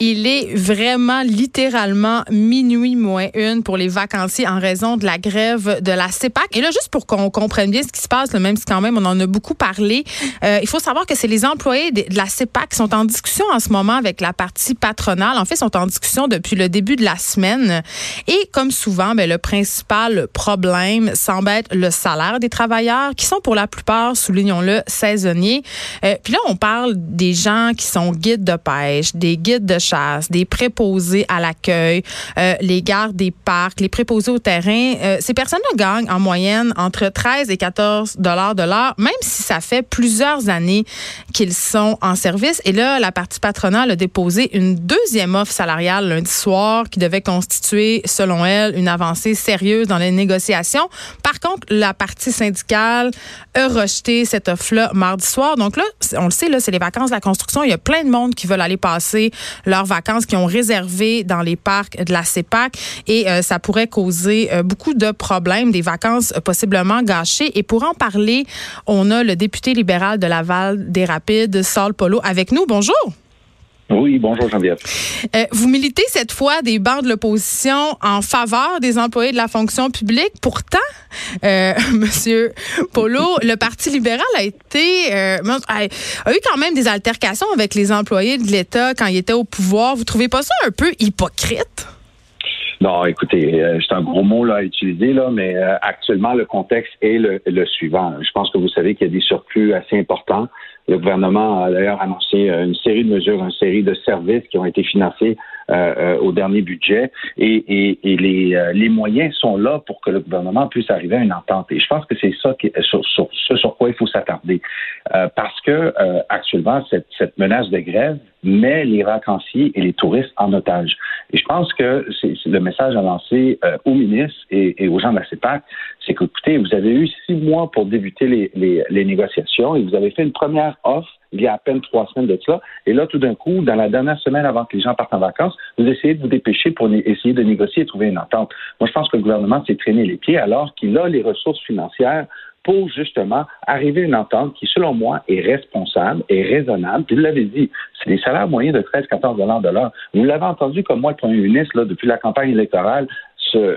Il est vraiment littéralement minuit moins une pour les vacanciers en raison de la grève de la CEPAC. Et là, juste pour qu'on comprenne bien ce qui se passe, même si quand même on en a beaucoup parlé, euh, il faut savoir que c'est les employés de, la CEPAC qui sont en discussion en ce moment avec la partie patronale. En fait, sont en discussion depuis le début de la semaine. Et comme souvent, ben, le principal problème semble être le salaire des travailleurs qui sont pour la plupart, soulignons-le, saisonniers. Euh, puis là, on parle des gens qui sont guides de pêche, des guides de chasse, des préposés à l'accueil, euh, les gardes des parcs, les préposés au terrain. Euh, ces personnes-là gagnent en moyenne entre 13 et 14 dollars de l'heure, même si ça fait plusieurs années qu'ils sont en service. Et là, la partie patronale a déposé une deuxième offre salariale lundi soir qui devait constituer, selon elle, une avancée sérieuse dans les négociations. Par contre, la partie syndicale a rejeté cette offre-là mardi soir. Donc là, on le sait, là, c'est les vacances de la construction. Il y a plein de monde qui veulent aller passer leurs vacances qui ont réservé dans les parcs de la CEPAC et euh, ça pourrait causer euh, beaucoup de problèmes, des vacances possiblement gâchées. Et pour en parler, on a le député libéral de Laval des Rapides, Saul Polo, avec nous. Bonjour. Oui, bonjour Geneviève. Euh, vous militez cette fois des bancs de l'opposition en faveur des employés de la fonction publique. Pourtant, euh, Monsieur Polo, le Parti libéral a été euh, a, eu quand même des altercations avec les employés de l'État quand il était au pouvoir. Vous trouvez pas ça un peu hypocrite? Non, écoutez, euh, c'est un gros mot là, à utiliser, là, mais euh, actuellement, le contexte est le, le, suivant. Je pense que vous savez qu'il y a des surplus assez importants. Le gouvernement a d'ailleurs annoncé euh, une série de mesures, une série de services qui ont été financés euh, euh, au dernier budget et, et, et les, les, moyens sont là pour que le gouvernement puisse arriver à une entente. Et je pense que c'est ça qui, sur, sur, ce sur quoi il faut s'attarder. parce que actuellement, cette, cette menace de grève met les vacanciers et les touristes en otage. Et je pense que c'est le message à lancer euh, aux ministres et, et, aux gens de la CEPAC, c'est que, écoutez, vous avez eu six mois pour débuter les, les, les négociations et vous avez fait une première offre il y a à peine trois semaines de cela. Et là, tout d'un coup, dans la dernière semaine avant que les gens partent en vacances, vous essayez de vous dépêcher pour essayer de négocier et trouver une entente. Moi, je pense que le gouvernement s'est traîné les pieds alors qu'il a les ressources financières pour justement arriver à une entente qui, selon moi, est responsable et raisonnable. Vous l'avez dit, c'est des salaires moyens de 13-14 dollars de l'heure. Vous l'avez entendu comme moi, le premier ministre, là, depuis la campagne électorale,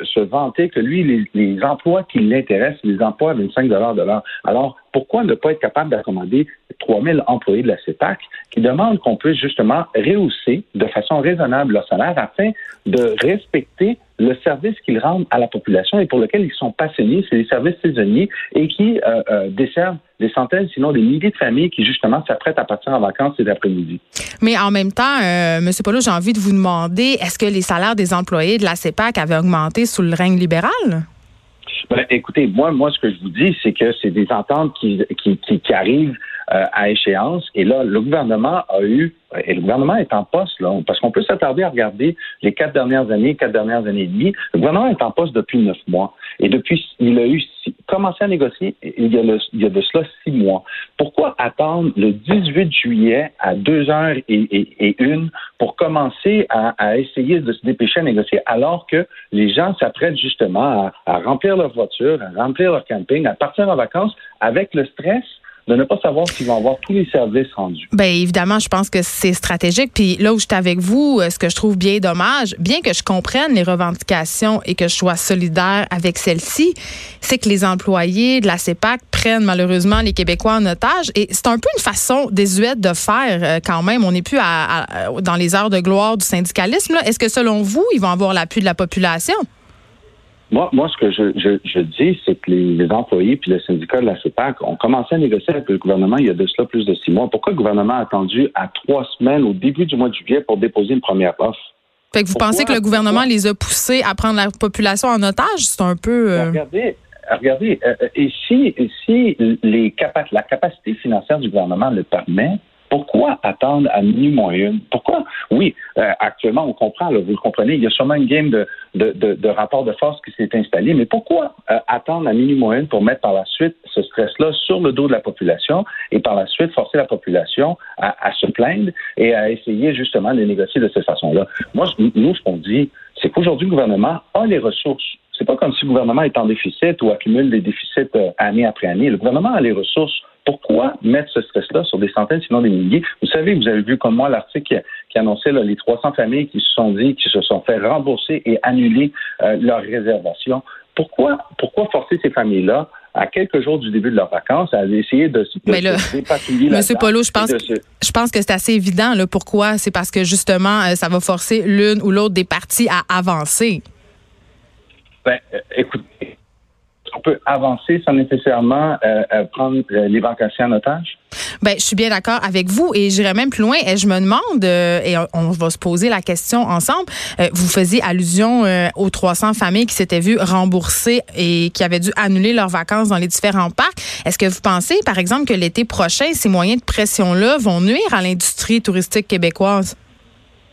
se, vanter que lui, les, emplois qui l'intéressent, les emplois à 25 de l'heure. Alors, pourquoi ne pas être capable d'accommoder 3000 employés de la CEPAC qui demandent qu'on puisse justement rehausser de façon raisonnable leur salaire afin de respecter le service qu'ils rendent à la population et pour lequel ils sont passionnés, c'est des services saisonniers et qui euh, euh, desservent des centaines, sinon des milliers de familles qui justement s'apprêtent à partir en vacances cet après-midi. Mais en même temps, euh, M. Polo, j'ai envie de vous demander, est-ce que les salaires des employés de la CEPAC avaient augmenté sous le règne libéral? Ben, écoutez, moi, moi, ce que je vous dis, c'est que c'est des ententes qui, qui, qui arrivent euh, à échéance. Et là, le gouvernement a eu, et le gouvernement est en poste, là, parce qu'on peut s'attarder à regarder les quatre dernières années, quatre dernières années et demie. Le gouvernement est en poste depuis neuf mois. Et depuis, il a eu commencé à négocier il y, a il y a de cela six mois. Pourquoi attendre le 18 juillet à deux heures et, et, une pour commencer à, à, essayer de se dépêcher à négocier alors que les gens s'apprêtent justement à, à remplir leur voiture, à remplir leur camping, à partir en vacances avec le stress de ne pas savoir s'ils vont avoir tous les services rendus. Bien, évidemment, je pense que c'est stratégique. Puis là où je suis avec vous, euh, ce que je trouve bien dommage, bien que je comprenne les revendications et que je sois solidaire avec celles-ci, c'est que les employés de la CEPAC prennent malheureusement les Québécois en otage. Et c'est un peu une façon désuète de faire euh, quand même. On n'est plus à, dans les heures de gloire du syndicalisme. Est-ce que selon vous, ils vont avoir l'appui de la population? Moi, moi, ce que je, je, je dis, c'est que les, les, employés puis le syndicat de la CEPAC ont commencé à négocier avec le gouvernement il y a de cela plus de six mois. Pourquoi le gouvernement a attendu à trois semaines au début du mois de juillet pour déposer une première offre? Fait que vous pensez que le gouvernement les a poussés à prendre la population en otage? C'est un peu... Euh, regardez, regardez et si, si les la capacité financière du gouvernement le permet, pourquoi attendre à minuit moins? Pourquoi? Oui, euh, actuellement, on comprend, vous le comprenez, il y a sûrement une game de, de, de, rapport de force qui s'est installé, mais pourquoi euh, attendre à minuit moins une pour mettre par la suite ce stress-là sur le dos de la population et par la suite forcer la population à, à se plaindre et à essayer justement de négocier de cette façon-là? Moi, nous, ce qu'on dit, c'est qu'aujourd'hui, le gouvernement a les ressources c'est pas comme si le gouvernement est en déficit ou accumule des déficits euh, année après année. Le gouvernement a les ressources pourquoi mettre ce stress-là sur des centaines, sinon des milliers? Vous savez, vous avez vu comme moi l'article qui, annonçait les 300 familles qui se sont dit, qui se sont fait rembourser et annuler euh, leurs réservations. Pourquoi, pourquoi forcer ces familles-là à quelques jours du début de leurs vacances à essayer de, de, Mais Monsieur Polo, je pense, je pense que c'est assez évident. Là, pourquoi? C'est parce que justement, euh, ça va forcer l'une ou l'autre des parties à avancer. Ben, euh, écoutez, on peut avancer sans nécessairement euh, euh, prendre euh, les vacanciers en otage? Ben, je suis bien d'accord avec vous et j'irai même plus loin. Et je me demande, et on va se poser la question ensemble, vous faisiez allusion aux 300 familles qui s'étaient vues rembourser et qui avaient dû annuler leurs vacances dans les différents parcs. Est-ce que vous pensez, par exemple, que l'été prochain, ces moyens de pression-là vont nuire à l'industrie touristique québécoise?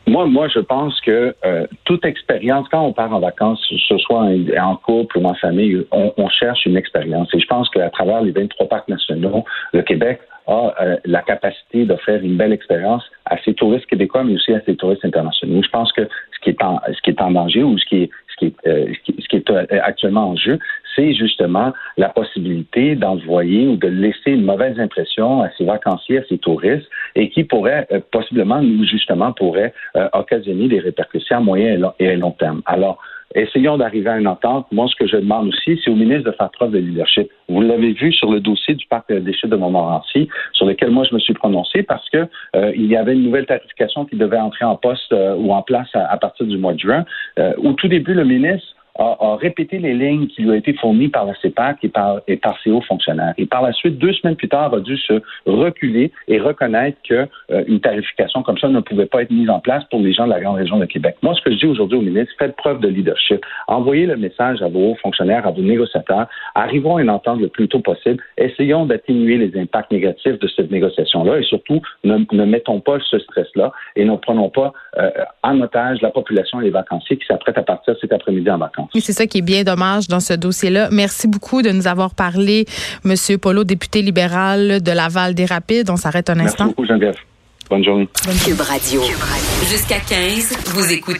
Moi, moi, je pense que euh, toute expérience, quand on part en vacances, que ce soit en, couple ou en famille, on, on cherche une expérience. Et je pense qu'à travers les 23 parcs nationaux, le Québec a euh, la capacité d'offrir une belle expérience à ses touristes québécois, mais aussi à ses touristes internationaux. Je pense que ce qui est en, ce qui est en danger ou ce qui est, ce qui est, euh, ce qui est euh, actuellement en jeu, c'est justement la possibilité d'envoyer ou de laisser une mauvaise impression à ses vacanciers, à ses touristes, et qui pourrait possiblement, justement, pourrait occasionner des répercussions à moyen et à long terme. Alors, Essayons d'arriver à une entente. Moi, ce que je demande aussi, c'est au ministre de faire preuve de leadership. Vous l'avez vu sur le dossier du parc des chutes de Montmorency, sur lequel moi je me suis prononcé parce que euh, il y avait une nouvelle tarification qui devait entrer en poste euh, ou en place à, partir du mois de juin. Euh, au tout début, le ministre a, répété les lignes qui lui ont été fournies par la CEPAC et par, et par ses hauts fonctionnaires. Et par la suite, deux semaines plus tard, a dû se reculer et reconnaître qu'une euh, tarification comme ça ne pouvait pas être mise en place pour les gens de la grande région de Québec. Moi, ce que je dis aujourd'hui au ministre, faites preuve de leadership. Envoyez le message à vos hauts fonctionnaires, à vos négociateurs. Arrivons à une entente le plus tôt possible. Essayons d'atténuer les impacts négatifs de cette négociation-là et surtout, ne, ne mettons pas ce stress-là et ne prenons pas euh, en otage la population et les vacanciers qui s'apprêtent à partir cet après-midi en vacances. Oui, c'est ça qui est bien dommage dans ce dossier-là. Merci beaucoup de nous avoir parlé, Monsieur Polo, député libéral de Laval des Rapides. On s'arrête un instant. Merci beaucoup, Geneviève. Bonne journée. Bonne Cube Radio. Jusqu'à 15, vous écoutez